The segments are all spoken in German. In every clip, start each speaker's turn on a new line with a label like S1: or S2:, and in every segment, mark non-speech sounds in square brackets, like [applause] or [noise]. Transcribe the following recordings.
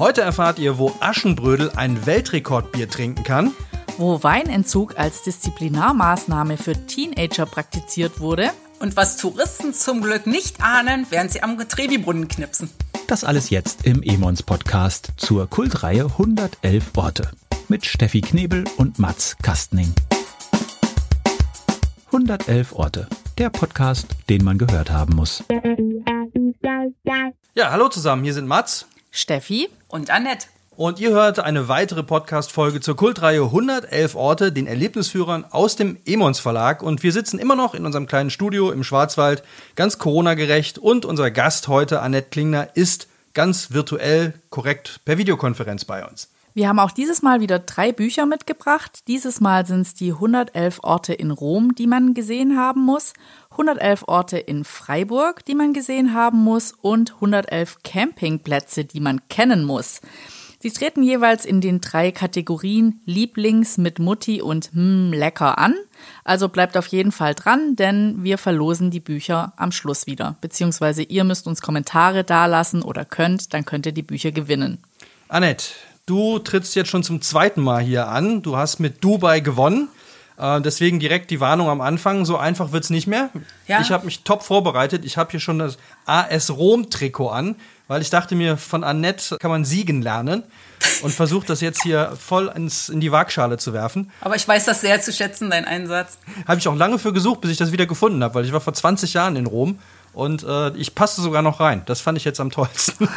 S1: Heute erfahrt ihr, wo Aschenbrödel ein Weltrekordbier trinken kann.
S2: Wo Weinentzug als Disziplinarmaßnahme für Teenager praktiziert wurde.
S3: Und was Touristen zum Glück nicht ahnen, während sie am Getrevi-Brunnen knipsen.
S4: Das alles jetzt im Emons Podcast zur Kultreihe 111 Orte mit Steffi Knebel und Mats Kastning. 111 Orte, der Podcast, den man gehört haben muss.
S1: Ja, hallo zusammen, hier sind Mats
S2: Steffi
S3: Und Annette.
S1: und ihr hört eine weitere Podcast-Folge zur Kultreihe 111 Orte, den Erlebnisführern aus dem Emons Verlag. Und wir sitzen immer noch in unserem kleinen Studio im Schwarzwald, ganz Corona-gerecht. Und unser Gast heute, Annette Klingner, ist ganz virtuell korrekt per Videokonferenz bei uns.
S2: Wir haben auch dieses Mal wieder drei Bücher mitgebracht. Dieses Mal sind es die 111 Orte in Rom, die man gesehen haben muss, 111 Orte in Freiburg, die man gesehen haben muss und 111 Campingplätze, die man kennen muss. Sie treten jeweils in den drei Kategorien Lieblings mit Mutti und hm, lecker an. Also bleibt auf jeden Fall dran, denn wir verlosen die Bücher am Schluss wieder. Beziehungsweise ihr müsst uns Kommentare dalassen oder könnt, dann könnt ihr die Bücher gewinnen.
S1: Annette, du trittst jetzt schon zum zweiten Mal hier an. Du hast mit Dubai gewonnen. Äh, deswegen direkt die Warnung am Anfang. So einfach wird es nicht mehr.
S3: Ja.
S1: Ich habe mich top vorbereitet. Ich habe hier schon das AS Rom-Trikot an, weil ich dachte mir, von Annette kann man siegen lernen. Und versuche das jetzt hier voll ins, in die Waagschale zu werfen.
S3: Aber ich weiß das sehr zu schätzen, dein Einsatz.
S1: Habe ich auch lange für gesucht, bis ich das wieder gefunden habe, weil ich war vor 20 Jahren in Rom. Und äh, ich passte sogar noch rein. Das fand ich jetzt am tollsten.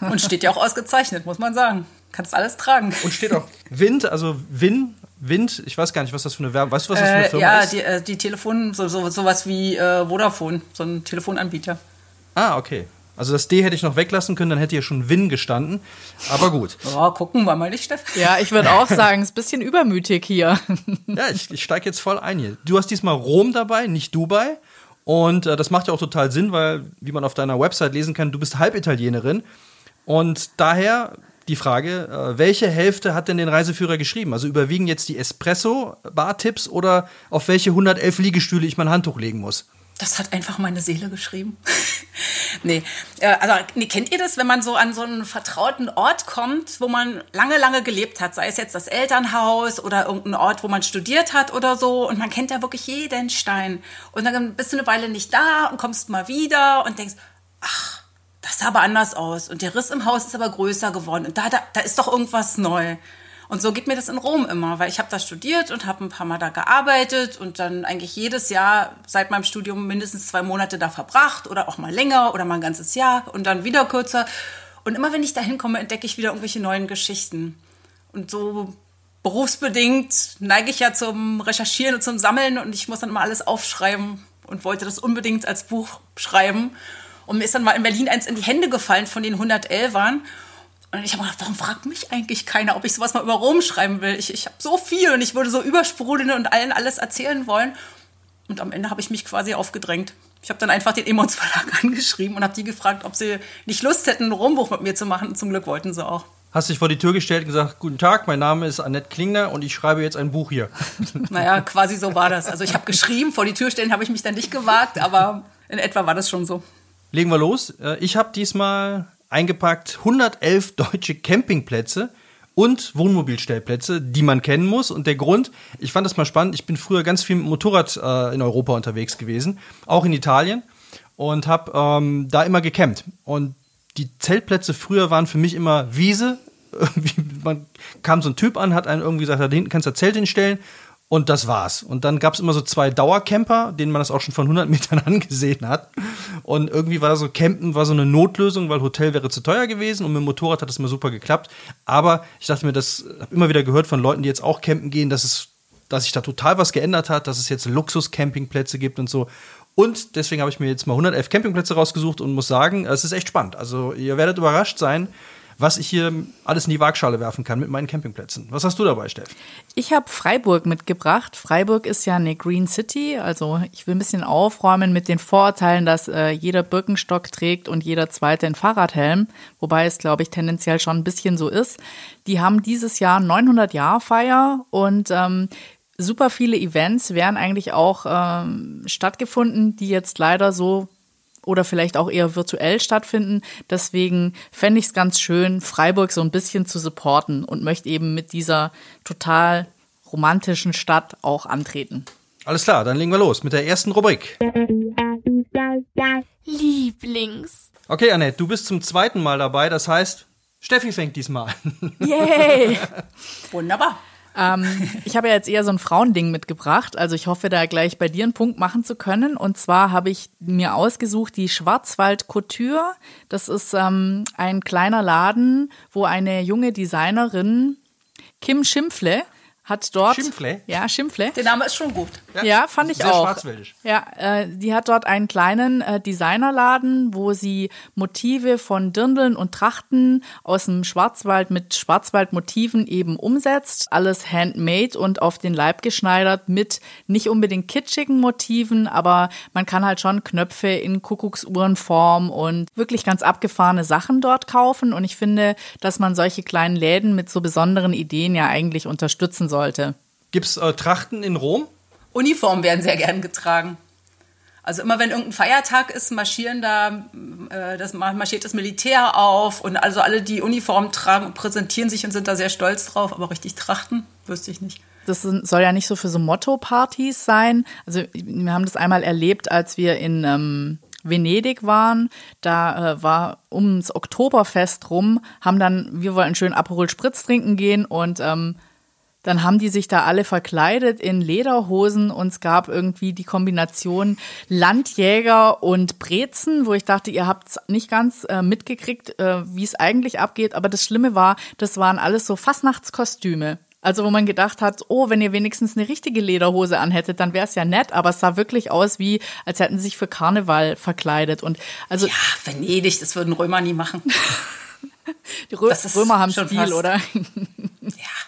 S3: Und steht ja auch ausgezeichnet, muss man sagen. Kannst alles tragen.
S1: Und steht auch [laughs] Wind, also Win, Wind, ich weiß gar nicht, was das für eine Werbung, weißt du, was das für eine
S3: Äh,
S1: Firma
S3: ja,
S1: ist?
S3: die, äh, die Telefon, so, so, sowas wie äh, Vodafone, so ein Telefonanbieter.
S1: Ah, okay. Also das D hätte ich noch weglassen können, dann hätte hier schon Win gestanden. Aber gut. [laughs]
S3: Ja, gucken wir mal nicht, Steff.
S2: Ja, ich würde auch sagen, es ist ein bisschen übermütig hier. [laughs]
S1: Ja, ich, ich steige jetzt voll ein hier. Du hast diesmal Rom dabei, nicht Dubai. Und äh, das macht ja auch total Sinn, weil, wie man auf deiner Website lesen kann, du bist Halbitalienerin. Und daher die Frage, äh, welche Hälfte hat denn den Reiseführer geschrieben? Also überwiegen jetzt die Espresso-Bar-Tipps oder auf welche 111 Liegestühle ich mein Handtuch legen muss?
S3: Das hat einfach meine Seele geschrieben. [laughs] nee, äh, also nee, kennt ihr das, wenn man so an so einen vertrauten Ort kommt, wo man lange, lange gelebt hat, sei es jetzt das Elternhaus oder irgendein Ort, wo man studiert hat oder so, und man kennt ja wirklich jeden Stein. Und dann bist du eine Weile nicht da und kommst mal wieder und denkst, ach, das sah aber anders aus und der Riss im Haus ist aber größer geworden und da, da, da ist doch irgendwas neu. Und so geht mir das in Rom immer, weil ich habe da studiert und habe ein paar Mal da gearbeitet und dann eigentlich jedes Jahr seit meinem Studium mindestens zwei Monate da verbracht oder auch mal länger oder mal ein ganzes Jahr und dann wieder kürzer. Und immer wenn ich da hinkomme, entdecke ich wieder irgendwelche neuen Geschichten. Und so berufsbedingt neige ich ja zum Recherchieren und zum Sammeln und ich muss dann immer alles aufschreiben und wollte das unbedingt als Buch schreiben. Und mir ist dann mal in Berlin eins in die Hände gefallen von den 111ern. Und ich habe gedacht, warum fragt mich eigentlich keiner, ob ich sowas mal über Rom schreiben will? Ich, ich habe so viel und ich würde so übersprudeln und allen alles erzählen wollen. Und am Ende habe ich mich quasi aufgedrängt. Ich habe dann einfach den Emons Verlag [laughs] angeschrieben und habe die gefragt, ob sie nicht Lust hätten, ein Rombuch mit mir zu machen. Und zum Glück wollten sie auch.
S1: Hast dich vor die Tür gestellt und gesagt, guten Tag, mein Name ist Annette Klingner und ich schreibe jetzt ein Buch hier. [laughs]
S3: Naja, quasi so war das. Also ich habe geschrieben, vor die Tür stellen habe ich mich dann nicht gewagt, aber in etwa war das schon so.
S1: Legen wir los. Äh, Ich habe diesmal eingepackt 111 deutsche Campingplätze und Wohnmobilstellplätze, die man kennen muss. Und der Grund, ich fand das mal spannend, ich bin früher ganz viel mit Motorrad äh, in Europa unterwegs gewesen, auch in Italien und habe ähm, da immer gecampt. Und die Zeltplätze früher waren für mich immer Wiese. [laughs] Man kam so ein Typ an, hat einen irgendwie gesagt, da hinten kannst du das Zelt hinstellen. Und das war's. Und dann gab es immer so zwei Dauercamper, denen man das auch schon von 100 Metern [laughs] angesehen hat. Und irgendwie war so, Campen war so eine Notlösung, weil Hotel wäre zu teuer gewesen und mit dem Motorrad hat das immer super geklappt. Aber ich dachte mir, das habe immer wieder gehört von Leuten, die jetzt auch campen gehen, dass es, dass sich da total was geändert hat, dass es jetzt Luxus-Campingplätze gibt und so. Und deswegen habe ich mir jetzt mal 111 Campingplätze rausgesucht und muss sagen, es ist echt spannend. Also ihr werdet überrascht sein, was ich hier alles in die Waagschale werfen kann mit meinen Campingplätzen. Was hast du dabei, Steff?
S2: Ich habe Freiburg mitgebracht. Freiburg ist ja eine Green City. Also ich will ein bisschen aufräumen mit den Vorurteilen, dass äh, jeder Birkenstock trägt und jeder zweite einen Fahrradhelm. Wobei es, glaube ich, tendenziell schon ein bisschen so ist. Die haben dieses Jahr 900 Jahr Feier und ähm, super viele Events wären eigentlich auch ähm, stattgefunden, die jetzt leider so oder vielleicht auch eher virtuell stattfinden. Deswegen fände ich es ganz schön, Freiburg so ein bisschen zu supporten und möchte eben mit dieser total romantischen Stadt auch antreten.
S1: Alles klar, dann legen wir los mit der ersten Rubrik.
S5: Lieblings.
S1: Okay, Annette, du bist zum zweiten Mal dabei, das heißt, Steffi fängt diesmal an.
S2: Yay! [laughs]
S3: Wunderbar.
S2: Ähm, ich habe ja jetzt eher so ein Frauending mitgebracht. Also ich hoffe, da gleich bei dir einen Punkt machen zu können. Und zwar habe ich mir ausgesucht die Schwarzwald Couture. Das ist ähm, ein kleiner Laden, wo eine junge Designerin, Kim Schimpfle, hat dort.
S1: Schimpfle?
S2: Ja, Schimpfle.
S3: Der Name ist schon gut.
S2: Ja, fand ich
S1: Sehr
S2: auch.
S1: schwarzwäldisch.
S2: Ja, äh, die hat dort einen kleinen äh, Designerladen, wo sie Motive von Dirndeln und Trachten aus dem Schwarzwald mit Schwarzwaldmotiven eben umsetzt. Alles handmade und auf den Leib geschneidert mit nicht unbedingt kitschigen Motiven, aber man kann halt schon Knöpfe in Kuckucksuhrenform und wirklich ganz abgefahrene Sachen dort kaufen. Und ich finde, dass man solche kleinen Läden mit so besonderen Ideen ja eigentlich unterstützen sollte.
S1: Gibt's äh, Trachten in Rom?
S3: Uniformen werden sehr gern getragen. Also immer wenn irgendein Feiertag ist, marschieren da, äh, das marschiert das Militär auf und also alle, die Uniformen tragen und präsentieren sich und sind da sehr stolz drauf, aber richtig trachten, wüsste ich nicht.
S2: Das soll ja nicht so für so Motto-Partys sein. Also wir haben das einmal erlebt, als wir in ähm, Venedig waren. Da äh, war ums Oktoberfest rum, haben dann, wir wollten schön Aperol Spritz trinken gehen und ähm, dann haben die sich da alle verkleidet in Lederhosen und es gab irgendwie die Kombination Landjäger und Brezen, wo ich dachte, ihr habt nicht ganz äh, mitgekriegt, äh, wie es eigentlich abgeht. Aber das Schlimme war, das waren alles so Fastnachtskostüme. Also wo man gedacht hat, oh, wenn ihr wenigstens eine richtige Lederhose anhättet, dann wäre es ja nett, aber es sah wirklich aus wie, als hätten sie sich für Karneval verkleidet. Und also
S3: Ja, Venedig, das würden Römer nie machen. [laughs]
S2: die Rö Römer haben
S3: schon
S2: Stil,
S3: fast-
S2: oder? [laughs]
S3: Ja,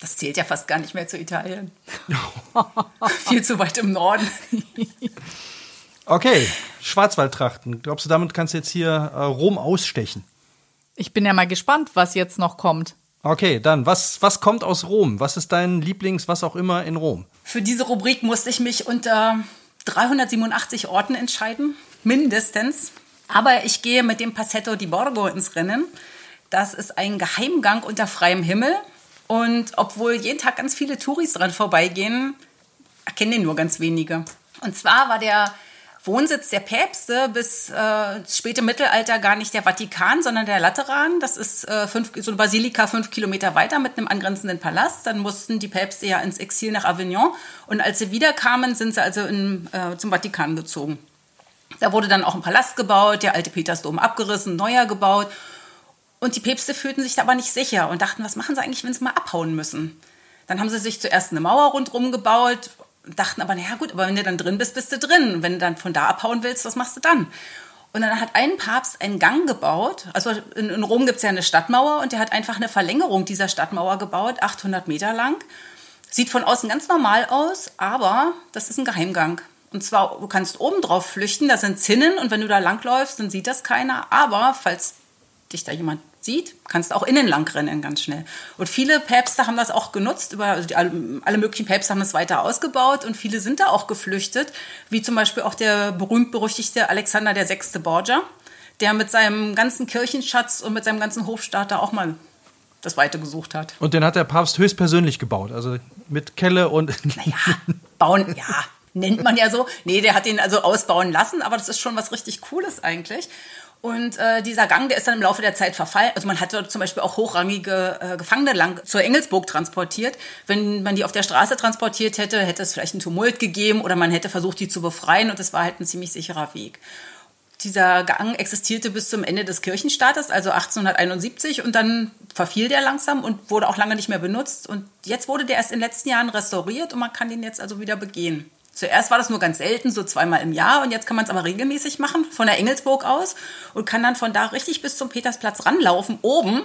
S3: das zählt ja fast gar nicht mehr zu Italien. [laughs] Viel zu weit im Norden.
S1: Okay, Schwarzwaldtrachten. Glaubst du, damit kannst du jetzt hier äh, Rom ausstechen?
S2: Ich bin ja mal gespannt, was jetzt noch kommt.
S1: Okay, dann, was, was kommt aus Rom? Was ist dein Lieblings, was auch immer in Rom?
S3: Für diese Rubrik musste ich mich unter 387 Orten entscheiden, mindestens. Aber ich gehe mit dem Passetto di Borgo ins Rennen. Das ist ein Geheimgang unter freiem Himmel. Und obwohl jeden Tag ganz viele Touris dran vorbeigehen, erkennen den nur ganz wenige. Und zwar war der Wohnsitz der Päpste bis äh, späte Mittelalter gar nicht der Vatikan, sondern der Lateran. Das ist äh, fünf, so eine Basilika fünf Kilometer weiter mit einem angrenzenden Palast. Dann mussten die Päpste ja ins Exil nach Avignon. Und als sie wiederkamen, sind sie also in, äh, zum Vatikan gezogen. Da wurde dann auch ein Palast gebaut, der alte Petersdom abgerissen, neuer gebaut. Und die Päpste fühlten sich da aber nicht sicher und dachten, was machen sie eigentlich, wenn sie mal abhauen müssen? Dann haben sie sich zuerst eine Mauer rundherum gebaut dachten aber, naja gut, aber wenn du dann drin bist, bist du drin. Wenn du dann von da abhauen willst, was machst du dann? Und dann hat ein Papst einen Gang gebaut. Also in, in Rom gibt es ja eine Stadtmauer und der hat einfach eine Verlängerung dieser Stadtmauer gebaut, 800 Meter lang. Sieht von außen ganz normal aus, aber das ist ein Geheimgang. Und zwar, du kannst oben drauf flüchten, da sind Zinnen und wenn du da langläufst, dann sieht das keiner. Aber falls dich da jemand sieht, kannst du auch innen lang rennen ganz schnell. Und viele Päpste haben das auch genutzt, über, also die, alle, möglichen Päpste haben es weiter ausgebaut und viele sind da auch geflüchtet, wie zum Beispiel auch der berühmt-berüchtigte Alexander VI. Borgia, der mit seinem ganzen Kirchenschatz und mit seinem ganzen Hofstaat da auch mal das Weite gesucht hat.
S1: Und den hat der Papst höchstpersönlich gebaut, also mit Kelle und. [laughs]
S3: Naja, bauen, ja, nennt man ja so. Nee, der hat den also ausbauen lassen, aber das ist schon was richtig Cooles eigentlich. Und äh, dieser Gang, der ist dann im Laufe der Zeit verfallen. Also man hat dort zum Beispiel auch hochrangige äh, Gefangene lang zur Engelsburg transportiert. Wenn man die auf der Straße transportiert hätte, hätte es vielleicht einen Tumult gegeben oder man hätte versucht, die zu befreien. Und das war halt ein ziemlich sicherer Weg. Dieser Gang existierte bis zum Ende des Kirchenstaates, also 1871, und dann verfiel der langsam und wurde auch lange nicht mehr benutzt. Und jetzt wurde der erst in den letzten Jahren restauriert und man kann den jetzt also wieder begehen. Zuerst war das nur ganz selten, so zweimal im Jahr, und jetzt kann man es aber regelmäßig machen, von der Engelsburg aus, und kann dann von da richtig bis zum Petersplatz ranlaufen, oben.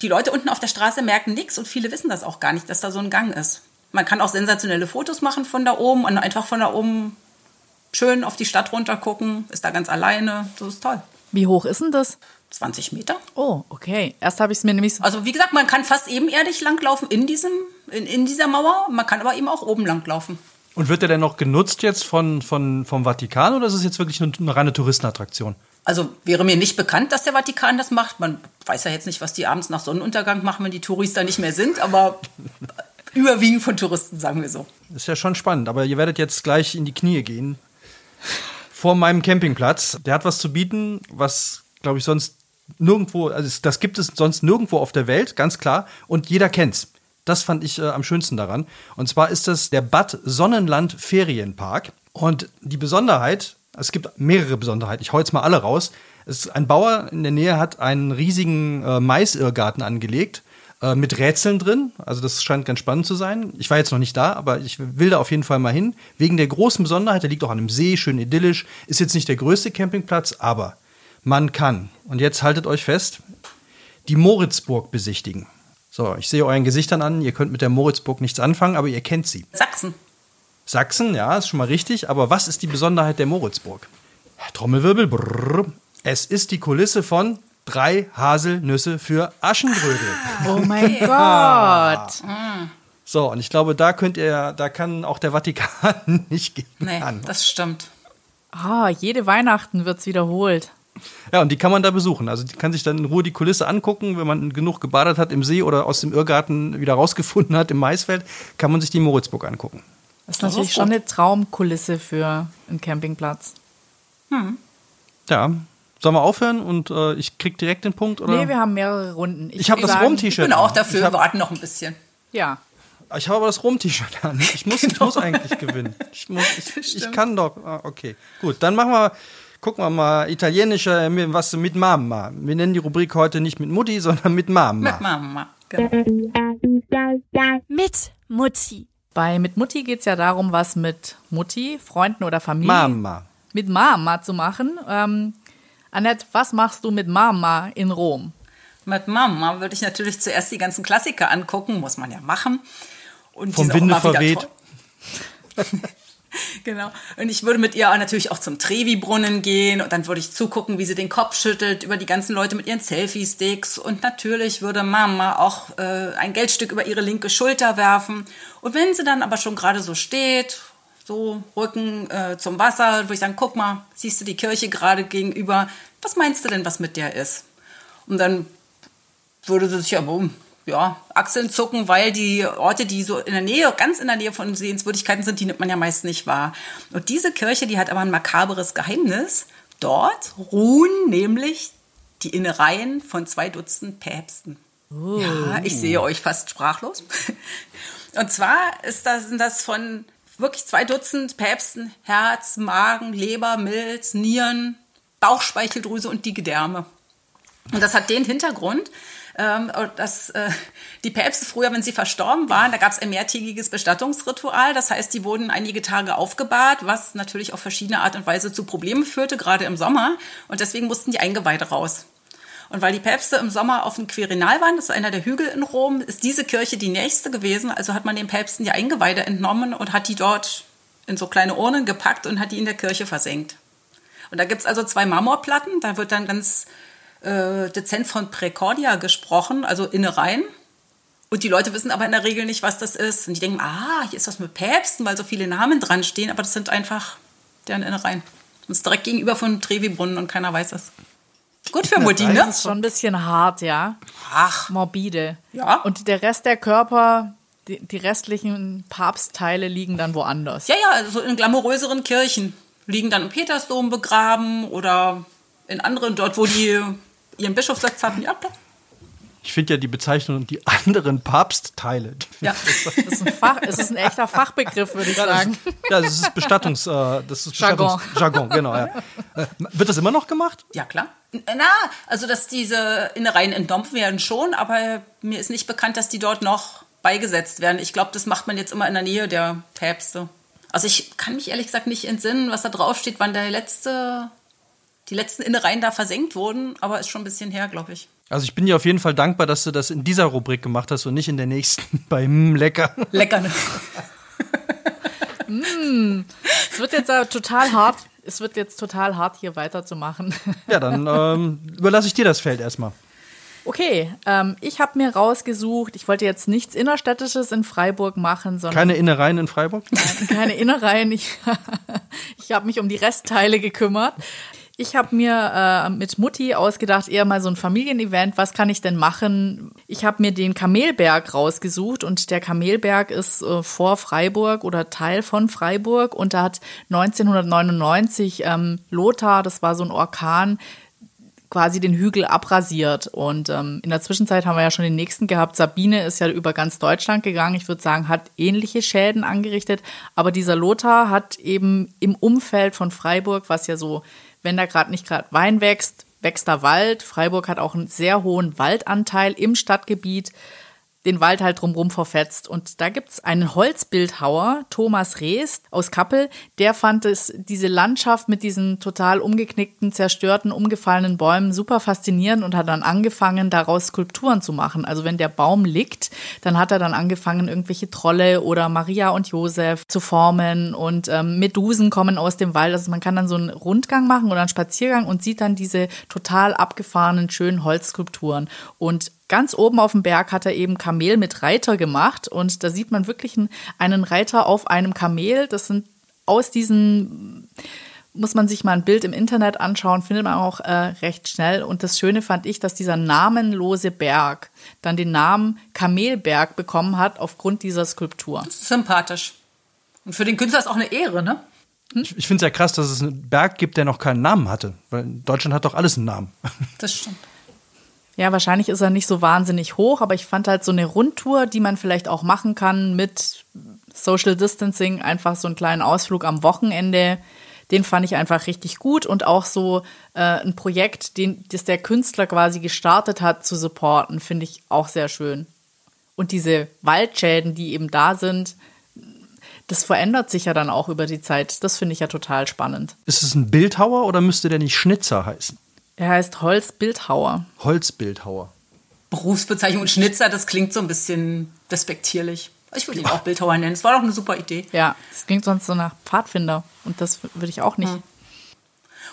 S3: Die Leute unten auf der Straße merken nichts und viele wissen das auch gar nicht, dass da so ein Gang ist. Man kann auch sensationelle Fotos machen von da oben und einfach von da oben schön auf die Stadt runter gucken, ist da ganz alleine, das ist toll.
S2: Wie hoch ist denn das?
S3: 20 Meter.
S2: Oh, okay. Erst habe ich es mir nämlich so.
S3: Also wie gesagt, man kann fast ebenerdig langlaufen in, diesem, in, in dieser Mauer, man kann aber eben auch oben langlaufen.
S1: Und wird der denn noch genutzt jetzt von, von, vom Vatikan oder ist es jetzt wirklich eine, eine reine Touristenattraktion?
S3: Also wäre mir nicht bekannt, dass der Vatikan das macht. Man weiß ja jetzt nicht, was die abends nach Sonnenuntergang machen, wenn die Touris da nicht mehr sind, aber [laughs] überwiegend von Touristen, sagen wir so.
S1: Ist ja schon spannend, aber ihr werdet jetzt gleich in die Knie gehen. Vor meinem Campingplatz. Der hat was zu bieten, was, glaube ich, sonst nirgendwo, also das gibt es sonst nirgendwo auf der Welt, ganz klar. Und jeder kennt's. Das fand ich äh, am schönsten daran. Und zwar ist das der Bad Sonnenland Ferienpark. Und die Besonderheit, es gibt mehrere Besonderheiten, ich hau jetzt mal alle raus. Es, ein Bauer in der Nähe hat einen riesigen äh, Maisirrgarten angelegt äh, mit Rätseln drin. Also das scheint ganz spannend zu sein. Ich war jetzt noch nicht da, aber ich will da auf jeden Fall mal hin. Wegen der großen Besonderheit, der liegt auch an einem See, schön idyllisch. Ist jetzt nicht der größte Campingplatz, aber man kann, und jetzt haltet euch fest, die Moritzburg besichtigen. So, ich sehe euren Gesichtern an, ihr könnt mit der Moritzburg nichts anfangen, aber ihr kennt sie.
S3: Sachsen.
S1: Sachsen, ja, ist schon mal richtig, aber was ist die Besonderheit der Moritzburg? Trommelwirbel, brrr, es ist die Kulisse von drei Haselnüsse für Aschenbrödel. [laughs]
S2: Oh mein Gott.
S1: So, und ich glaube, da könnt ihr, da kann auch der Vatikan [laughs] nicht gegen
S3: Nee,
S1: an.
S3: das stimmt.
S2: Ah, jede Weihnachten wird's wiederholt.
S1: Ja, und die kann man da besuchen. Also die kann sich dann in Ruhe die Kulisse angucken, wenn man genug gebadet hat im See oder aus dem Irrgarten wieder rausgefunden hat im Maisfeld, kann man sich die Moritzburg angucken.
S2: Das ist
S3: Das
S2: natürlich
S3: ist
S2: schon eine Traumkulisse für einen Campingplatz.
S1: Ja. Sollen wir aufhören und äh, ich krieg direkt den Punkt? Oder?
S2: Nee, wir haben mehrere Runden.
S1: ich habe
S2: würd
S1: das
S2: sagen-
S3: Ich
S1: Rom-T-Shirt.
S3: bin auch dafür,
S1: Ich habe
S3: wir warten noch ein bisschen.
S2: Ja.
S1: ich hab aber das Rom-T-Shirt an. Ich muss, ich [laughs] muss eigentlich gewinnen. Ich, muss, ich, ich kann doch. Ah, okay, gut. Dann machen wir, gucken wir mal italienische, äh, was mit Mama. Wir nennen die Rubrik heute nicht mit Mutti, sondern mit Mama.
S3: Mit Mama. Genau.
S5: Mit Mutti.
S2: Bei Mit Mutti geht's ja darum, was mit Mutti, Freunden oder Familie
S1: Mama.
S2: mit Mama zu machen. Ähm, Annette, was machst du mit Mama in Rom?
S3: Mit Mama würde ich natürlich zuerst die ganzen Klassiker angucken, muss man ja machen. Und
S1: Vom Winde verweht. [laughs] [laughs]
S3: genau. Und ich würde mit ihr natürlich auch zum Trevi-Brunnen gehen und dann würde ich zugucken, wie sie den Kopf schüttelt über die ganzen Leute mit ihren Selfie-Sticks. Und natürlich würde Mama auch äh, ein Geldstück über ihre linke Schulter werfen. Und wenn sie dann aber schon gerade so steht, so Rücken äh, zum Wasser, würde ich sagen, guck mal, siehst du die Kirche gerade gegenüber, was meinst du denn, was mit der ist? Und dann würde sie sich aber ja, Achseln zucken, weil die Orte, die so in der Nähe, ganz in der Nähe von Sehenswürdigkeiten sind, die nimmt man ja meist nicht wahr. Und diese Kirche, die hat aber ein makaberes Geheimnis. Dort ruhen nämlich die Innereien von zwei Dutzend Päpsten. Ja, ich sehe euch fast sprachlos. Und zwar ist das, sind das von wirklich zwei Dutzend Päpsten Herz, Magen, Leber, Milz, Nieren, Bauchspeicheldrüse und die Gedärme. Und das hat den Hintergrund, ähm, dass äh, die Päpste früher, wenn sie verstorben waren, da gab es ein mehrtägiges Bestattungsritual. Das heißt, die wurden einige Tage aufgebahrt, was natürlich auf verschiedene Art und Weise zu Problemen führte, gerade im Sommer. Und deswegen mussten die Eingeweide raus. Und weil die Päpste im Sommer auf dem Quirinal waren, das ist einer der Hügel in Rom, ist diese Kirche die nächste gewesen. Also hat man den Päpsten die Eingeweide entnommen und hat die dort in so kleine Urnen gepackt und hat die in der Kirche versenkt. Und da gibt's also zwei Marmorplatten, da wird dann ganz äh, dezent von Präcordia gesprochen, also Innereien. Und die Leute wissen aber in der Regel nicht, was das ist. Und die denken, ah, hier ist was mit Päpsten, weil so viele Namen dran stehen, aber das sind einfach deren Innereien. Das ist direkt gegenüber von Trevi-Brunnen und keiner weiß es. Gut für Mutti, ne?
S2: Das ist schon ein bisschen hart, ja.
S3: Ach,
S2: Morbide.
S3: Ja.
S2: Und der Rest der Körper, die, die restlichen Papstteile liegen dann woanders.
S3: ja, ja, also in glamouröseren Kirchen liegen dann im Petersdom begraben oder in anderen dort, wo die ihren Bischofssitz hatten. Ja, klar.
S1: Ich finde ja die Bezeichnung die anderen Papstteile. die
S3: Ja.
S2: Das ist ein, Fach, es ist ein echter Fachbegriff, würde ich
S1: Ja, das
S2: sagen.
S1: ist, ja, das ist Bestattungs, äh, das ist
S2: Jargon.
S1: Bestattungs Jargon, genau. Ja. Äh, wird das immer noch gemacht?
S3: Ja, klar. Na, also dass diese Innereien entnommen werden schon, aber mir ist nicht bekannt, dass die dort noch beigesetzt werden. Ich glaube, das macht man jetzt immer in der Nähe der Päpste. Also ich kann mich ehrlich gesagt nicht entsinnen, was da draufsteht, wann der letzte, die letzten Innereien da versenkt wurden, aber ist schon ein bisschen her, glaube ich.
S1: Also ich bin dir auf jeden Fall dankbar, dass du das in dieser Rubrik gemacht hast und nicht in der nächsten [laughs] bei mm, lecker.
S3: Lecker, ne? [laughs]
S2: Es wird jetzt total hart. Es wird jetzt total hart, hier weiterzumachen.
S1: Ja, dann [laughs] ähm, überlasse ich dir das Feld erstmal.
S2: Okay, ähm, ich habe mir rausgesucht, ich wollte jetzt nichts Innerstädtisches in Freiburg machen, sondern.
S1: Keine Innereien in Freiburg?
S2: Nein, keine Innereien. Ich, ich habe mich um die Restteile gekümmert. Ich habe mir äh, mit Mutti ausgedacht, eher mal so ein Familienevent. Was kann ich denn machen? Ich habe mir den Kamelberg rausgesucht und der Kamelberg ist äh, vor Freiburg oder Teil von Freiburg und da hat 1999 ähm, Lothar, das war so ein Orkan, quasi den Hügel abrasiert. Und ähm, in der Zwischenzeit haben wir ja schon den nächsten gehabt. Sabine ist ja über ganz Deutschland gegangen. Ich würde sagen, hat ähnliche Schäden angerichtet. Aber dieser Lothar hat eben im Umfeld von Freiburg, was ja so, wenn da gerade nicht gerade Wein wächst, wächst da Wald. Freiburg hat auch einen sehr hohen Waldanteil im Stadtgebiet den Wald halt drumherum verfetzt. Und da gibt's einen Holzbildhauer, Thomas Rees aus Kappel, der fand es, diese Landschaft mit diesen total umgeknickten, zerstörten, umgefallenen Bäumen super faszinierend und hat dann angefangen, daraus Skulpturen zu machen. Also wenn der Baum liegt, dann hat er dann angefangen, irgendwelche Trolle oder Maria und Josef zu formen und ähm, Medusen kommen aus dem Wald. Also man kann dann so einen Rundgang machen oder einen Spaziergang und sieht dann diese total abgefahrenen, schönen Holzskulpturen. Und ganz oben auf dem Berg hat er eben Kamel mit Reiter gemacht und da sieht man wirklich einen Reiter auf einem Kamel. Das sind aus diesen muss man sich mal ein Bild im Internet anschauen, findet man auch äh, recht schnell. Und das Schöne fand ich, dass dieser namenlose Berg dann den Namen Kamelberg bekommen hat aufgrund dieser Skulptur.
S3: sympathisch. Und für den Künstler ist auch eine Ehre, ne?
S1: Hm? Ich, ich finde es ja krass, dass es einen Berg gibt, der noch keinen Namen hatte. Weil Deutschland hat doch alles einen Namen.
S3: Das stimmt.
S2: Ja, wahrscheinlich ist er nicht so wahnsinnig hoch, aber ich fand halt so eine Rundtour, die man vielleicht auch machen kann mit Social Distancing, einfach so einen kleinen Ausflug am Wochenende. Den fand ich einfach richtig gut und auch so äh, ein Projekt, den, das der Künstler quasi gestartet hat, zu supporten, finde ich auch sehr schön. Und diese Waldschäden, die eben da sind, das verändert sich ja dann auch über die Zeit. Das finde ich ja total spannend.
S1: Ist es ein Bildhauer oder müsste der nicht Schnitzer heißen?
S2: Er heißt Holzbildhauer.
S1: Holzbildhauer.
S3: Berufsbezeichnung Schnitzer, das klingt so ein bisschen despektierlich. Ich würde ihn auch Bildhauer nennen. Es war doch eine super Idee.
S2: Ja, es klingt sonst so nach Pfadfinder. Und das würde ich auch nicht. Hm.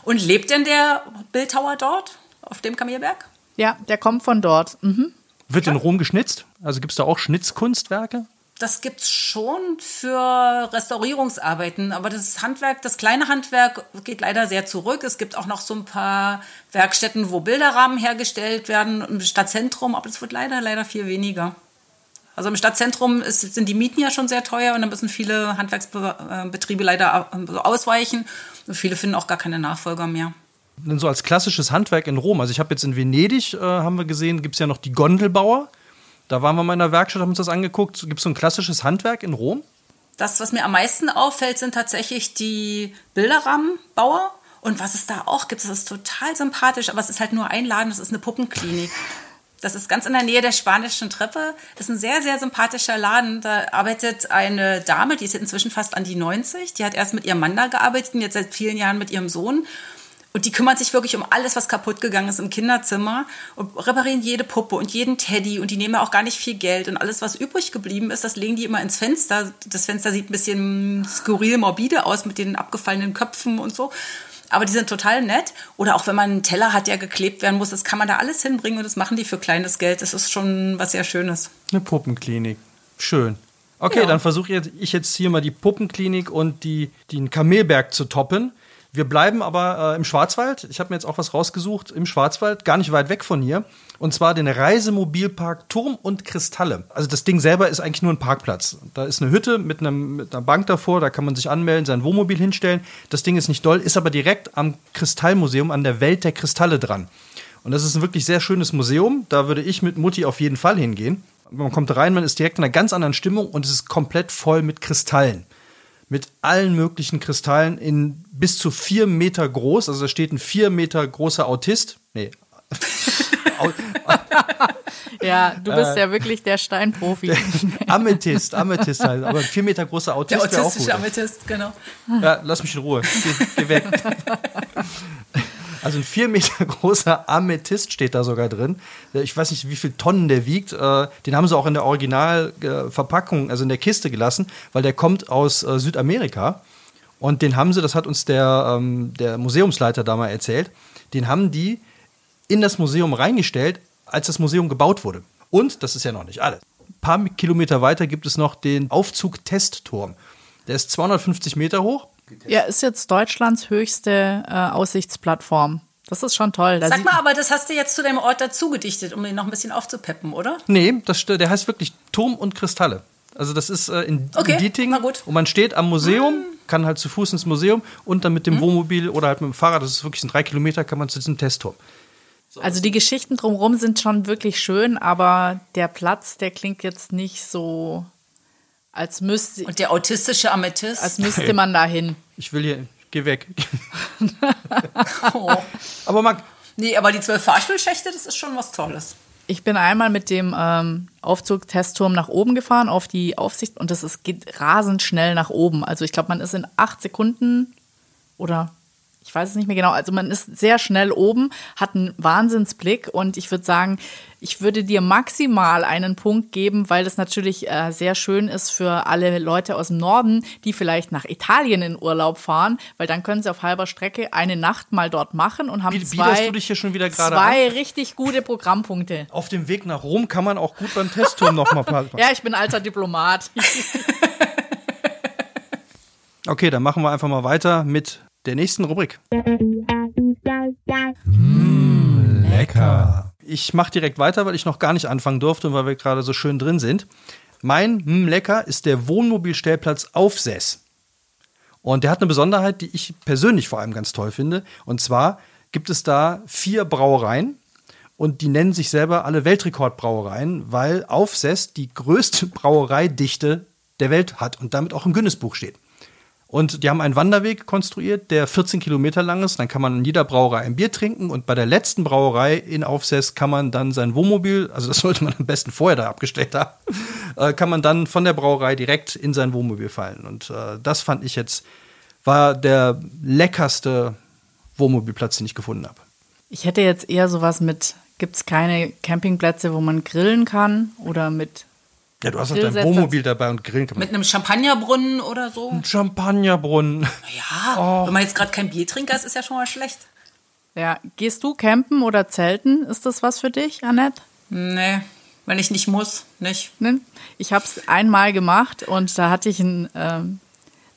S3: Und lebt denn der Bildhauer dort, auf dem Kamelberg?
S2: Ja, der kommt von dort. Mhm.
S1: Wird in Rom geschnitzt? Also gibt es da auch Schnitzkunstwerke?
S3: Das gibt's schon für Restaurierungsarbeiten, aber das Handwerk, das kleine Handwerk geht leider sehr zurück. Es gibt auch noch so ein paar Werkstätten, wo Bilderrahmen hergestellt werden im Stadtzentrum, aber es wird leider, leider viel weniger. Also im Stadtzentrum ist, sind die Mieten ja schon sehr teuer und da müssen viele Handwerksbetriebe leider ausweichen. Und viele finden auch gar keine Nachfolger mehr.
S1: So als klassisches Handwerk in Rom, also ich habe jetzt in Venedig, äh, haben wir gesehen, gibt es ja noch die Gondelbauer da waren wir mal in der Werkstatt, haben uns das angeguckt. Gibt es so ein klassisches Handwerk in Rom?
S3: Das, was mir am meisten auffällt, sind tatsächlich die Bilderrahmenbauer. Und was es da auch gibt, das ist total sympathisch, aber es ist halt nur ein Laden, das ist eine Puppenklinik. Das ist ganz in der Nähe der spanischen Treppe. Das ist ein sehr, sehr sympathischer Laden. Da arbeitet eine Dame, die ist inzwischen fast an die 90. Die hat erst mit ihrem Mann da gearbeitet und jetzt seit vielen Jahren mit ihrem Sohn. Und die kümmern sich wirklich um alles, was kaputt gegangen ist im Kinderzimmer und reparieren jede Puppe und jeden Teddy und die nehmen auch gar nicht viel Geld und alles, was übrig geblieben ist, das legen die immer ins Fenster. Das Fenster sieht ein bisschen skurril morbide aus mit den abgefallenen Köpfen und so. Aber die sind total nett. Oder auch wenn man einen Teller hat, der geklebt werden muss, das kann man da alles hinbringen und das machen die für kleines Geld. Das ist schon was sehr Schönes.
S1: Eine Puppenklinik. Schön. Okay, ja. dann versuche ich jetzt hier mal die Puppenklinik und die, den Kamelberg zu toppen. Wir bleiben aber äh, im Schwarzwald. Ich habe mir jetzt auch was rausgesucht im Schwarzwald, gar nicht weit weg von hier. Und zwar den Reisemobilpark Turm und Kristalle. Also das Ding selber ist eigentlich nur ein Parkplatz. Da ist eine Hütte mit, einem, mit einer Bank davor, da kann man sich anmelden, sein Wohnmobil hinstellen. Das Ding ist nicht doll, ist aber direkt am Kristallmuseum, an der Welt der Kristalle dran. Und das ist ein wirklich sehr schönes Museum. Da würde ich mit Mutti auf jeden Fall hingehen. Man kommt rein, man ist direkt in einer ganz anderen Stimmung und es ist komplett voll mit Kristallen mit allen möglichen Kristallen in bis zu vier Meter groß. Also da steht ein vier Meter großer Autist. Nee. [laughs]
S2: ja, du bist äh, ja wirklich der Steinprofi.
S1: Amethyst, Amethyst halt. Aber ein vier Meter großer Autist.
S3: Der autistische Amethyst, genau.
S1: Ja, lass mich in Ruhe. Geh, geh weg. [laughs] Also ein vier Meter [laughs] großer Amethyst steht da sogar drin. Ich weiß nicht, wie viele Tonnen der wiegt. Äh, den haben sie auch in der Originalverpackung, also in der Kiste gelassen, weil der kommt aus äh, Südamerika. Und den haben sie, das hat uns der, ähm, der Museumsleiter da mal erzählt, den haben die in das Museum reingestellt, als das Museum gebaut wurde. Und, das ist ja noch nicht alles. Ein paar Kilometer weiter gibt es noch den Aufzug-Testturm. Der ist 250 Meter hoch.
S2: Ja, ist jetzt Deutschlands höchste äh, Aussichtsplattform. Das ist schon toll. Da
S3: Sag mal, aber das hast du jetzt zu deinem Ort dazu gedichtet, um den noch ein bisschen aufzupeppen, oder?
S1: Nee, das, der heißt wirklich Turm und Kristalle. Also das ist äh, in,
S3: Okay,
S1: in
S3: gut.
S1: Und man steht am Museum, kann halt zu Fuß ins Museum und dann mit dem Wohnmobil oder halt mit dem Fahrrad, das ist wirklich ein drei Kilometer, kann man zu diesem Testturm.
S2: Also die Geschichten drumherum sind schon wirklich schön, aber der Platz, der klingt jetzt nicht so, als müsste,
S3: Und der autistische Amethyst.
S2: als müsste man da hin.
S1: Ich will hier, geh weg. [laughs] [laughs]
S3: oh.
S1: Aber Marc,
S3: Nee, aber die zwölf Fahrstuhlschächte, das ist schon was Tolles.
S2: Ich bin einmal mit dem ähm, Aufzug-Testturm nach oben gefahren auf die Aufsicht und das ist, geht rasend schnell nach oben. Also ich glaube, man ist in acht Sekunden oder ich weiß es nicht mehr genau. Also man ist sehr schnell oben, hat einen Wahnsinnsblick und ich würde sagen, ich würde dir maximal einen Punkt geben, weil das natürlich äh, sehr schön ist für alle Leute aus dem Norden, die vielleicht nach Italien in Urlaub fahren, weil dann können sie auf halber Strecke eine Nacht mal dort machen und haben
S1: biederst
S2: zwei,
S1: du dich hier schon wieder gerade
S2: zwei richtig gute Programmpunkte.
S1: auf dem Weg nach Rom kann man auch gut beim Testturm noch mal paar. [laughs]
S2: Ja, ich bin alter Diplomat. [laughs]
S1: Okay, dann machen wir einfach mal weiter mit der nächsten Rubrik.
S4: Lecker.
S1: Ich mache direkt weiter, weil ich noch gar nicht anfangen durfte und weil wir gerade so schön drin sind. Mein mm, Lecker ist der Wohnmobilstellplatz Aufsess. Und der hat eine Besonderheit, die ich persönlich vor allem ganz toll finde. Und zwar gibt es da vier Brauereien und die nennen sich selber alle Weltrekordbrauereien, weil Aufsess die größte [laughs] Brauereidichte der Welt hat und damit auch im Guinness-Buch steht. Und die haben einen Wanderweg konstruiert, der 14 Kilometer lang ist. Dann kann man in jeder Brauerei ein Bier trinken und bei der letzten Brauerei in Aufsess kann man dann sein Wohnmobil, also das [laughs] sollte man am besten vorher da abgestellt haben, [laughs] äh, kann man dann von der Brauerei direkt in sein Wohnmobil fallen. Und äh, das fand ich jetzt, war der leckerste Wohnmobilplatz, den ich gefunden habe.
S2: Ich hätte jetzt eher sowas mit, gibt es keine Campingplätze, wo man grillen kann oder mit
S1: Ja, du hast auch dein Wohnmobil dabei und grillen kann man.
S3: Mit einem Champagnerbrunnen oder so.
S1: Champagnerbrunnen.
S3: Ja, [laughs] wenn man jetzt gerade kein Biertrinker ist, ist ja schon mal schlecht.
S2: Ja, gehst du campen oder zelten? Ist das was für dich, Annette?
S3: Nee, wenn ich nicht muss, nicht.
S2: Ne? Ich habe es einmal gemacht und da hatte ich ein, ähm,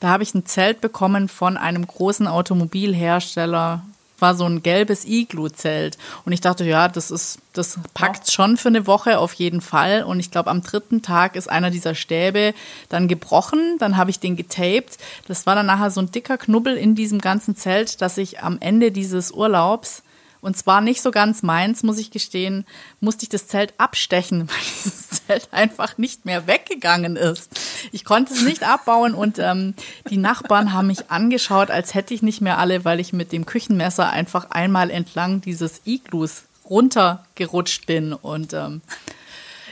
S2: da habe ich ein Zelt bekommen von einem großen Automobilhersteller. War so ein gelbes Iglu-Zelt. Und ich dachte, ja, das ist, das packt schon für eine Woche auf jeden Fall. Und ich glaube, am dritten Tag ist einer dieser Stäbe dann gebrochen. Dann habe ich den getaped. Das war dann nachher so ein dicker Knubbel in diesem ganzen Zelt, dass ich am Ende dieses Urlaubs und zwar nicht so ganz meins, muss ich gestehen, musste ich das Zelt abstechen, [laughs] weil dieses Zelt einfach nicht mehr weggegangen ist. Ich konnte es nicht abbauen und ähm, die Nachbarn haben mich angeschaut, als hätte ich nicht mehr alle, weil ich mit dem Küchenmesser einfach einmal entlang dieses Iglus runtergerutscht bin. Und ähm,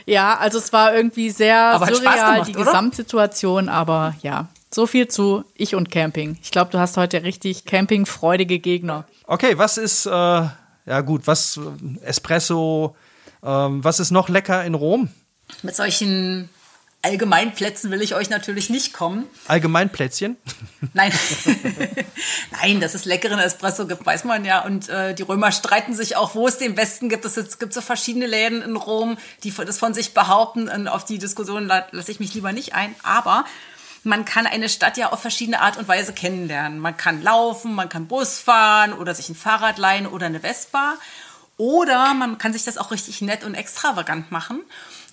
S2: ja, also es war irgendwie sehr
S3: Aber
S2: surreal,
S3: gemacht,
S2: die
S3: oder?
S2: Gesamtsituation, aber ja. So viel zu ich und Camping. Ich glaube, du hast heute richtig campingfreudige Gegner.
S1: Okay, was ist, äh, ja gut, was, Espresso, ähm, was ist noch lecker in Rom?
S3: Mit solchen Allgemeinplätzen will ich euch natürlich nicht kommen.
S1: Allgemeinplätzchen. [laughs]
S3: Nein, [laughs] nein, dass es leckeren Espresso gibt, weiß man ja. Und äh, die Römer streiten sich auch, wo es den besten gibt. Es gibt so verschiedene Läden in Rom, die das von sich behaupten. Und auf die Diskussion la- lasse ich mich lieber nicht ein. Aber man kann eine Stadt ja auf verschiedene Art und Weise kennenlernen. Man kann laufen, man kann Bus fahren oder sich ein Fahrrad leihen oder eine Vespa. Oder man kann sich das auch richtig nett und extravagant machen.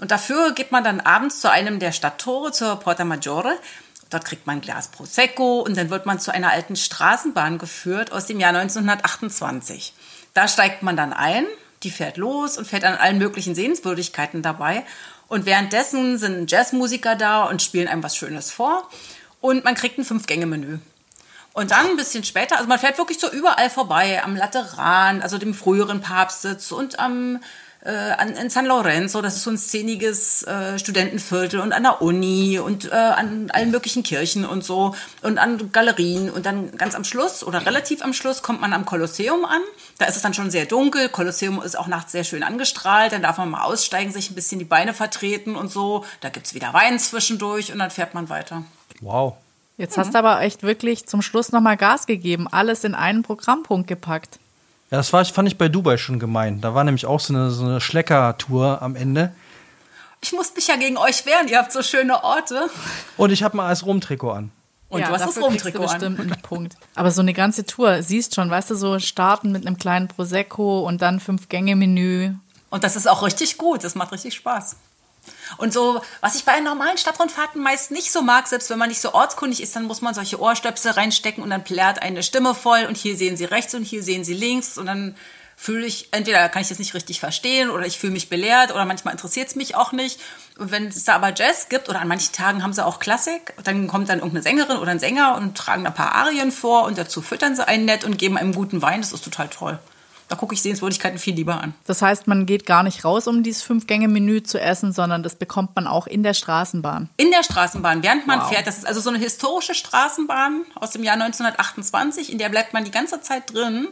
S3: Und dafür geht man dann abends zu einem der Stadttore, zur Porta Maggiore. Dort kriegt man ein Glas Prosecco und dann wird man zu einer alten Straßenbahn geführt aus dem Jahr 1928. Da steigt man dann ein, die fährt los und fährt an allen möglichen Sehenswürdigkeiten dabei. Und währenddessen sind Jazzmusiker da und spielen einem was Schönes vor. Und man kriegt ein Fünf-Gänge-Menü. Und dann ein bisschen später, also man fährt wirklich so überall vorbei, am Lateran, also dem früheren Papstsitz und am an, in San Lorenzo, das ist so ein szeniges äh, Studentenviertel und an der Uni und äh, an allen möglichen Kirchen und so und an Galerien und dann ganz am Schluss oder relativ am Schluss kommt man am Kolosseum an. Da ist es dann schon sehr dunkel. Kolosseum ist auch nachts sehr schön angestrahlt. Dann darf man mal aussteigen, sich ein bisschen die Beine vertreten und so. Da gibt's wieder Wein zwischendurch und dann fährt man weiter.
S1: Wow.
S2: Jetzt hast du aber echt wirklich zum Schluss nochmal Gas gegeben, alles in einen Programmpunkt gepackt.
S1: Ja, das war, fand ich bei Dubai schon gemein. Da war nämlich auch so eine, so eine Schlecker-Tour am Ende.
S3: Ich muss mich ja gegen euch wehren, ihr habt so schöne Orte.
S1: Und ich habe mal als Rom-Trikot an.
S3: Und
S2: ja,
S3: du hast das
S2: du
S3: Rom-Trikot an.
S2: bestimmt einen Punkt. Aber so eine ganze Tour, siehst schon, weißt du, so starten mit einem kleinen Prosecco und dann Fünf-Gänge-Menü.
S3: Und das ist auch richtig gut, das macht richtig Spaß. Und so, was ich bei normalen Stadtrundfahrten meist nicht so mag, selbst wenn man nicht so ortskundig ist, dann muss man solche Ohrstöpsel reinstecken und dann plärt eine Stimme voll und hier sehen sie rechts und hier sehen sie links und dann fühle ich, entweder kann ich das nicht richtig verstehen oder ich fühle mich belehrt oder manchmal interessiert es mich auch nicht. Und wenn es da aber Jazz gibt oder an manchen Tagen haben sie auch Klassik, dann kommt dann irgendeine Sängerin oder ein Sänger und tragen ein paar Arien vor und dazu füttern sie einen nett und geben einem guten Wein. Das ist total toll. Da gucke ich Sehenswürdigkeiten viel lieber an.
S2: Das heißt, man geht gar nicht raus, um dieses Fünf-Gänge-Menü zu essen, sondern das bekommt man auch in der Straßenbahn.
S3: In der Straßenbahn, während man
S2: Wow.
S3: fährt. Das ist also so eine historische Straßenbahn aus dem Jahr 1928, in der bleibt man die ganze Zeit drin.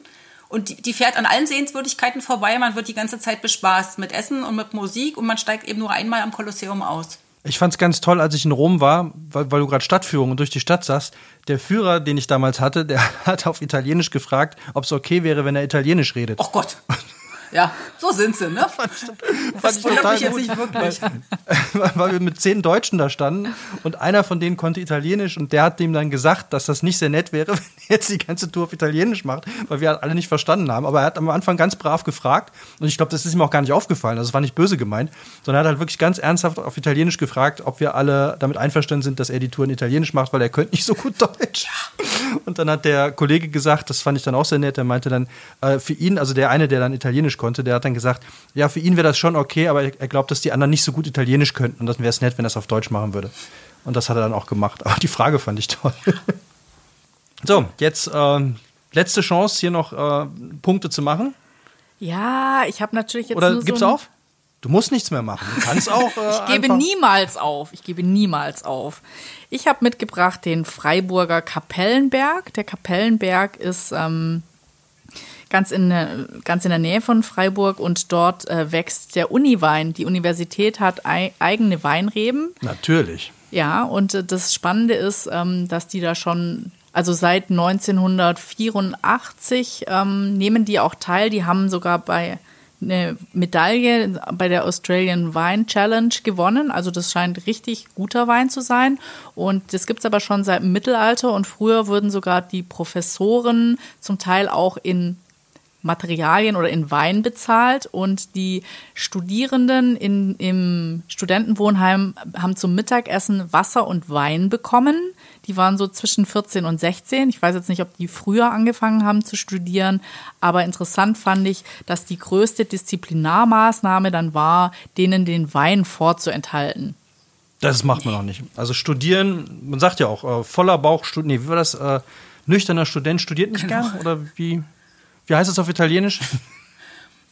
S3: Und die, die fährt an allen Sehenswürdigkeiten vorbei. Man wird die ganze Zeit bespaßt mit Essen und mit Musik und man steigt eben nur einmal am Kolosseum aus.
S1: Ich fand's ganz toll, als ich in Rom war, weil, weil du gerade Stadtführung und durch die Stadt saßt. Der Führer, den ich damals hatte, der [laughs] hat auf Italienisch gefragt, ob es okay wäre, wenn er Italienisch redet.
S3: Oh Gott. [laughs] Ja, so sind sie, ne? Das
S1: ich
S3: wundert
S1: total
S3: mich jetzt nicht wirklich. [laughs]
S1: weil wir mit zehn Deutschen da standen und einer von denen konnte Italienisch und der hat dem dann gesagt, dass das nicht sehr nett wäre, [laughs] wenn er jetzt die ganze Tour auf Italienisch macht, weil wir alle nicht verstanden haben. Aber er hat am Anfang ganz brav gefragt und ich glaube, das ist ihm auch gar nicht aufgefallen. Also es war nicht böse gemeint, sondern er hat halt wirklich ganz ernsthaft auf Italienisch gefragt, ob wir alle damit einverstanden sind, dass er die Tour in Italienisch macht, weil er könnte nicht so gut [laughs] Deutsch. Und dann hat der Kollege gesagt, das fand ich dann auch sehr nett, der meinte dann, äh, für ihn, also der eine, der dann Italienisch konnte, der hat dann gesagt, ja, für ihn wäre das schon okay, aber er glaubt, dass die anderen nicht so gut Italienisch könnten und dann wäre es nett, wenn er es auf Deutsch machen würde. Und das hat er dann auch gemacht. Aber die Frage fand ich toll. [laughs] so, jetzt ähm, letzte Chance, hier noch äh, Punkte zu machen.
S2: Ja, ich habe natürlich jetzt
S1: Oder
S2: nur
S1: gib's
S2: so
S1: auf? Du musst nichts mehr machen. Du kannst auch. [laughs] Äh,
S2: Ich gebe niemals auf. Ich gebe niemals auf. Ich habe mitgebracht den Freiburger Kapellenberg. Der Kapellenberg ist ähm, ganz, in, der- ganz in der Nähe von Freiburg und dort äh, wächst der Uniwein. Die Universität hat ei eigene Weinreben.
S1: Natürlich.
S2: Ja, und äh, das Spannende ist, ähm, dass die da schon, also seit 1984 ähm, nehmen die auch teil. Die haben sogar bei eine Medaille bei der Australian Wine Challenge gewonnen. Also das scheint richtig guter Wein zu sein. Und das gibt's aber schon seit dem Mittelalter. Und früher wurden sogar die Professoren zum Teil auch in Materialien oder in Wein bezahlt und die Studierenden in, im Studentenwohnheim haben zum Mittagessen Wasser und Wein bekommen. Die waren so zwischen 14 und 16. Ich weiß jetzt nicht, ob die früher angefangen haben zu studieren, aber interessant fand ich, dass die größte Disziplinarmaßnahme dann war, denen den Wein vorzuenthalten.
S1: Das macht man auch nicht. Also studieren, man sagt ja auch, äh, voller Bauch. Nee, wie war das? Äh, nüchterner Student studiert nicht
S3: Genau.
S1: gern? Oder wie, wie heißt es auf Italienisch? [laughs]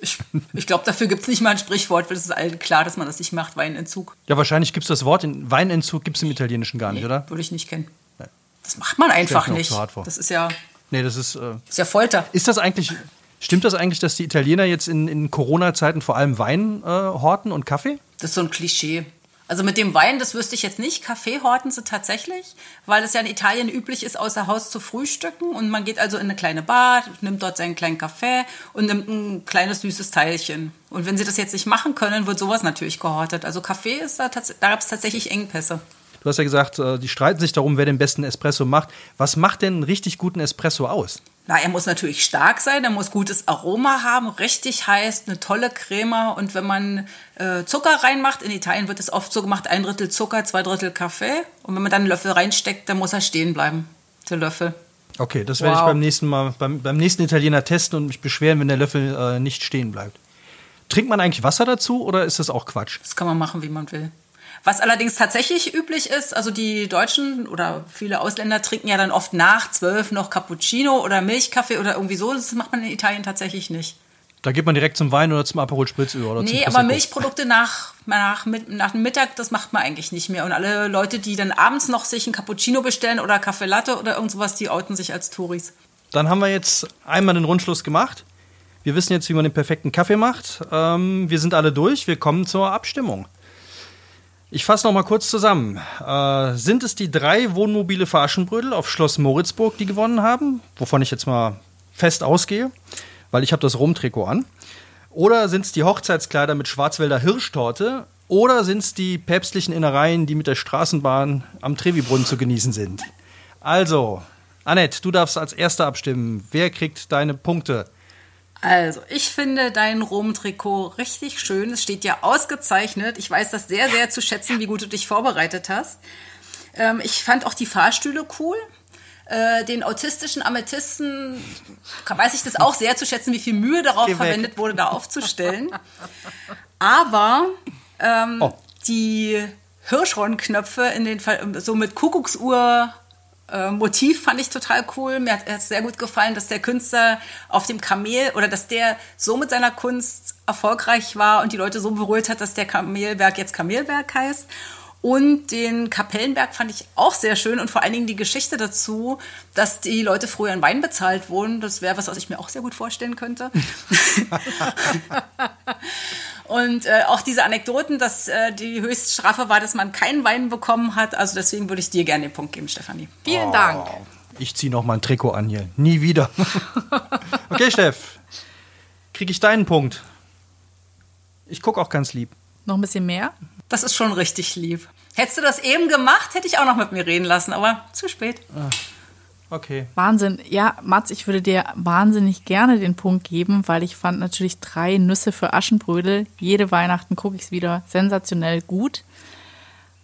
S3: Ich, ich glaube, dafür gibt es nicht mal ein Sprichwort, weil es ist allen klar, dass man das nicht macht, Weinentzug.
S1: Ja, wahrscheinlich gibt es das Wort, in Weinentzug gibt es im Italienischen gar nicht, oder?
S3: Würde ich nicht kennen. Das macht man einfach nicht.
S1: zu hart vor.
S3: Das ist ja,
S1: Nee, das ist. Äh,
S3: ist ja Folter.
S1: ist das eigentlich. Stimmt das eigentlich, dass die Italiener jetzt in, in Corona-Zeiten vor allem Wein äh, horten und Kaffee?
S3: Das ist so ein Klischee. Also mit dem Wein, das wüsste ich jetzt nicht. Kaffee horten sie tatsächlich, weil es ja in Italien üblich ist, außer Haus zu frühstücken. Und man geht also in eine kleine Bar, nimmt dort seinen kleinen Kaffee und nimmt ein kleines süßes Teilchen. Und wenn sie das jetzt nicht machen können, wird sowas natürlich gehortet. Also Kaffee ist da, da gab es tatsächlich Engpässe.
S1: Du hast ja gesagt, äh, die streiten sich darum, wer den besten Espresso macht. Was macht denn einen richtig guten Espresso aus?
S3: Na, er muss natürlich stark sein, er muss gutes Aroma haben, richtig heiß, eine tolle Creme. Und wenn man äh, Zucker reinmacht, in Italien wird es oft so gemacht, ein Drittel Zucker, zwei Drittel Kaffee. Und wenn man dann einen Löffel reinsteckt, dann muss er stehen bleiben, der Löffel.
S1: Okay, das werde ich
S2: Wow.
S1: beim nächsten Mal, beim, beim nächsten Italiener testen und mich beschweren, wenn der Löffel äh, nicht stehen bleibt. Trinkt man eigentlich Wasser dazu oder ist das auch Quatsch?
S3: Das kann man machen, wie man will. Was allerdings tatsächlich üblich ist, also die Deutschen oder viele Ausländer trinken ja dann oft nach zwölf noch Cappuccino oder Milchkaffee oder irgendwie so. Das macht man in Italien tatsächlich nicht.
S1: Da geht man direkt zum Wein oder zum Aperol Spritz über oder
S3: Nee, aber Milchprodukte nach, nach, nach dem Mittag, das macht man eigentlich nicht mehr. Und alle Leute, die dann abends noch sich ein Cappuccino bestellen oder Kaffee Latte oder irgend sowas, die outen sich als Touris.
S1: Dann haben wir jetzt einmal den Rundschluss gemacht. Wir wissen jetzt, wie man den perfekten Kaffee macht. Ähm, wir sind alle durch. Wir kommen zur Abstimmung. Ich fasse noch mal kurz zusammen. Äh, sind es die drei Wohnmobile für Aschenbrödel auf Schloss Moritzburg, die gewonnen haben? Wovon ich jetzt mal fest ausgehe. weil ich habe das Rom-Trikot an. Oder sind es die Hochzeitskleider mit Schwarzwälder Hirschtorte? Oder sind es die päpstlichen Innereien, die mit der Straßenbahn am Trevi-Brunnen zu genießen sind? Also, Annette, du darfst als Erster abstimmen. Wer kriegt deine Punkte?
S3: Also, ich finde dein Rom-Trikot richtig schön. Es steht ja ausgezeichnet. Ich weiß das sehr, sehr zu schätzen, wie gut du dich vorbereitet hast. Ähm, ich fand auch die Fahrstühle cool. Äh, den autistischen Amethysten weiß ich das auch sehr zu schätzen, wie viel Mühe darauf verwendet wurde, da aufzustellen. Aber ähm, oh. die Hirschhornknöpfe in den so mit Kuckucksuhr äh, Motiv fand ich total cool. Mir hat es sehr gut gefallen, dass der Künstler auf dem Kamel oder dass der so mit seiner Kunst erfolgreich war und die Leute so berührt hat, dass der Kamelberg jetzt Kamelberg heißt. Und den Kapellenberg fand ich auch sehr schön und vor allen Dingen die Geschichte dazu, dass die Leute früher in Wein bezahlt wurden. Das wäre was, was ich mir auch sehr gut vorstellen könnte. [laughs] [laughs] und äh, auch diese Anekdoten, dass äh, die Höchststrafe war, dass man keinen Wein bekommen hat. Also deswegen würde ich dir gerne den Punkt geben, Stefanie.
S2: Vielen oh, Dank.
S1: Ich ziehe noch mal ein Trikot an hier. Nie wieder. [laughs] okay, Steff. Kriege ich deinen Punkt? Ich gucke auch ganz lieb.
S2: Noch ein bisschen mehr?
S3: Das ist schon richtig lieb. Hättest du das eben gemacht, hätte ich auch noch mit mir reden lassen, aber zu spät. Ah,
S1: okay.
S2: Wahnsinn. Ja, Mats, ich würde dir wahnsinnig gerne den Punkt geben, weil ich fand natürlich drei Nüsse für Aschenbrödel. Jede Weihnachten gucke ich es wieder sensationell gut.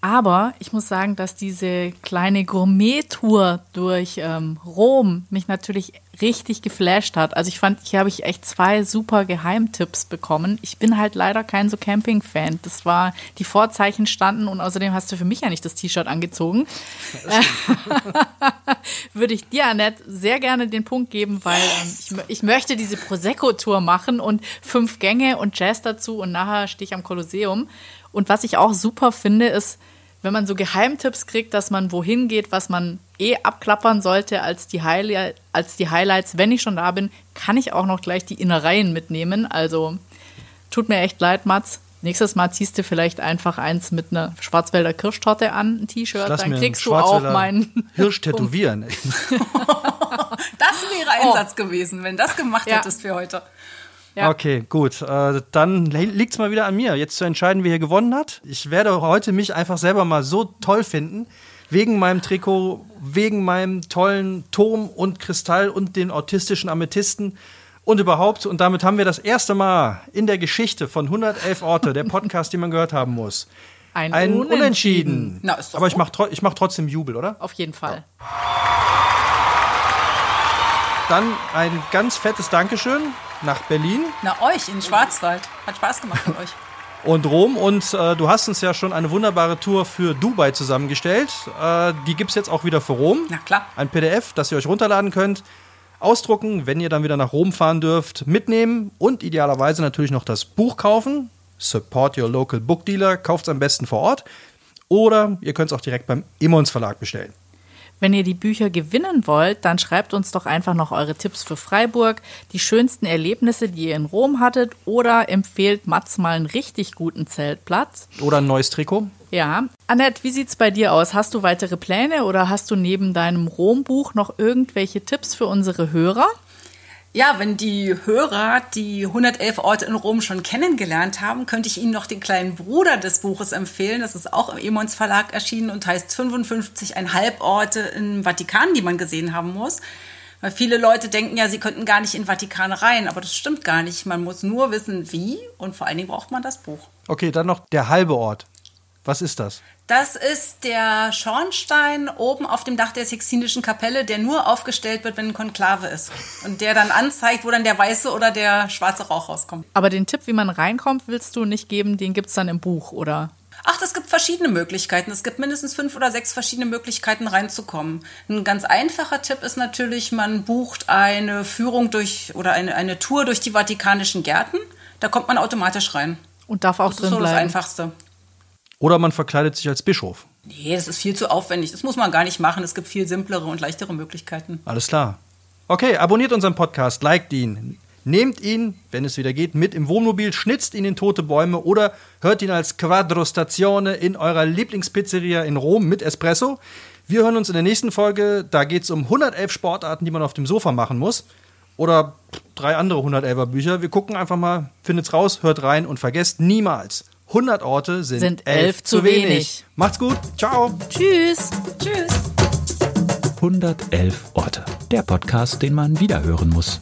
S2: Aber ich muss sagen, dass diese kleine Gourmet-Tour durch ähm, Rom mich natürlich richtig geflasht hat. Also ich fand, hier habe ich echt zwei super Geheimtipps bekommen. Ich bin halt leider kein so Camping-Fan. Das war, die Vorzeichen standen und außerdem hast du für mich ja nicht das T-Shirt angezogen. [laughs] Würde ich dir, Annette, sehr gerne den Punkt geben, weil ähm, ich, ich möchte diese Prosecco-Tour machen und fünf Gänge und Jazz dazu und nachher stehe ich am Kolosseum. Und was ich auch super finde, ist, wenn man so Geheimtipps kriegt, dass man wohin geht, was man eh abklappern sollte als die, Highlight, als die Highlights. Wenn ich schon da bin, kann ich auch noch gleich die Innereien mitnehmen. Also tut mir echt leid, Mats. Nächstes Mal ziehst du vielleicht einfach eins mit einer Schwarzwälder Kirschtorte an, ein T-Shirt, dann kriegst du auch meinen
S1: Hirsch [laughs] tätowieren. [laughs] [laughs]
S3: das wäre ein oh. Satz gewesen, wenn das gemacht ja. hättest für heute.
S1: Ja. Okay, gut. Äh, dann liegt es mal wieder an mir, jetzt zu entscheiden, wer hier gewonnen hat. Ich werde heute mich einfach selber mal so toll finden. Wegen meinem Trikot, wegen meinem tollen Turm und Kristall und den autistischen Amethysten und überhaupt. Und damit haben wir das erste Mal in der Geschichte von 111 Orte, der Podcast, [laughs] den man gehört haben muss.
S2: Ein, ein Unentschieden. Unentschieden.
S1: Na, Aber ich mache ich mach trotzdem Jubel, oder?
S2: Auf jeden Fall. Ja.
S1: Dann ein ganz fettes Dankeschön nach Berlin.
S3: Na, euch in Schwarzwald. Hat Spaß gemacht mit euch. [laughs]
S1: Und Rom. Und äh, du hast uns ja schon eine wunderbare Tour für Dubai zusammengestellt. Äh, die gibt es jetzt auch wieder für Rom.
S3: Na klar.
S1: Ein PDF, das ihr euch runterladen könnt. Ausdrucken, wenn ihr dann wieder nach Rom fahren dürft, mitnehmen und idealerweise natürlich noch das Buch kaufen. Support your local book dealer. Kauft es am besten vor Ort. Oder ihr könnt es auch direkt beim Immons Verlag bestellen.
S2: Wenn ihr die Bücher gewinnen wollt, dann schreibt uns doch einfach noch eure Tipps für Freiburg, die schönsten Erlebnisse, die ihr in Rom hattet oder empfehlt Mats mal einen richtig guten Zeltplatz.
S1: Oder ein neues Trikot.
S2: Ja. Annette, wie sieht's bei dir aus? Hast du weitere Pläne oder hast du neben deinem Rom-Buch noch irgendwelche Tipps für unsere Hörer?
S3: Ja, wenn die Hörer die 111 Orte in Rom schon kennengelernt haben, könnte ich Ihnen noch den kleinen Bruder des Buches empfehlen. Das ist auch im Emons Verlag erschienen und heißt 55,5 Orte im Vatikan, die man gesehen haben muss. Weil viele Leute denken ja, sie könnten gar nicht in Vatikan rein, aber das stimmt gar nicht. Man muss nur wissen, wie und vor allen Dingen braucht man das Buch.
S1: Okay, dann noch der halbe Ort. Was ist das?
S3: Das ist der Schornstein oben auf dem Dach der Sixtinischen Kapelle, der nur aufgestellt wird, wenn ein Konklave ist. Und der dann anzeigt, wo dann der weiße oder der schwarze Rauch rauskommt.
S2: Aber den Tipp, wie man reinkommt, willst du nicht geben, den gibt es dann im Buch, oder?
S3: Ach, es gibt verschiedene Möglichkeiten. Es gibt mindestens fünf oder sechs verschiedene Möglichkeiten reinzukommen. Ein ganz einfacher Tipp ist natürlich, man bucht eine Führung durch oder eine, eine Tour durch die Vatikanischen Gärten. Da kommt man automatisch rein.
S2: Und darf auch
S3: das
S2: drin
S3: ist so
S2: bleiben.
S3: das Einfachste.
S1: Oder man verkleidet sich als Bischof.
S3: Nee, das ist viel zu aufwendig. Das muss man gar nicht machen. Es gibt viel simplere und leichtere Möglichkeiten.
S1: Alles klar. Okay, abonniert unseren Podcast, liked ihn. Nehmt ihn, wenn es wieder geht, mit im Wohnmobil, schnitzt ihn in tote Bäume oder hört ihn als Quadro Stazione in eurer Lieblingspizzeria in Rom mit Espresso. Wir hören uns in der nächsten Folge. Da geht es um 111 Sportarten, die man auf dem Sofa machen muss. oder drei andere 111er Bücher. Wir gucken einfach mal, findet's raus, hört rein und vergesst niemals, 100 Orte sind,
S2: Sind elf zu wenig.
S1: Macht's gut, ciao.
S2: Tschüss.
S3: Tschüss.
S4: 111 Orte. Der Podcast, den man wiederhören muss.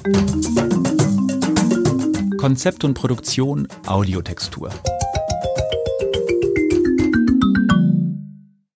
S4: Konzept und Produktion Audiotextur.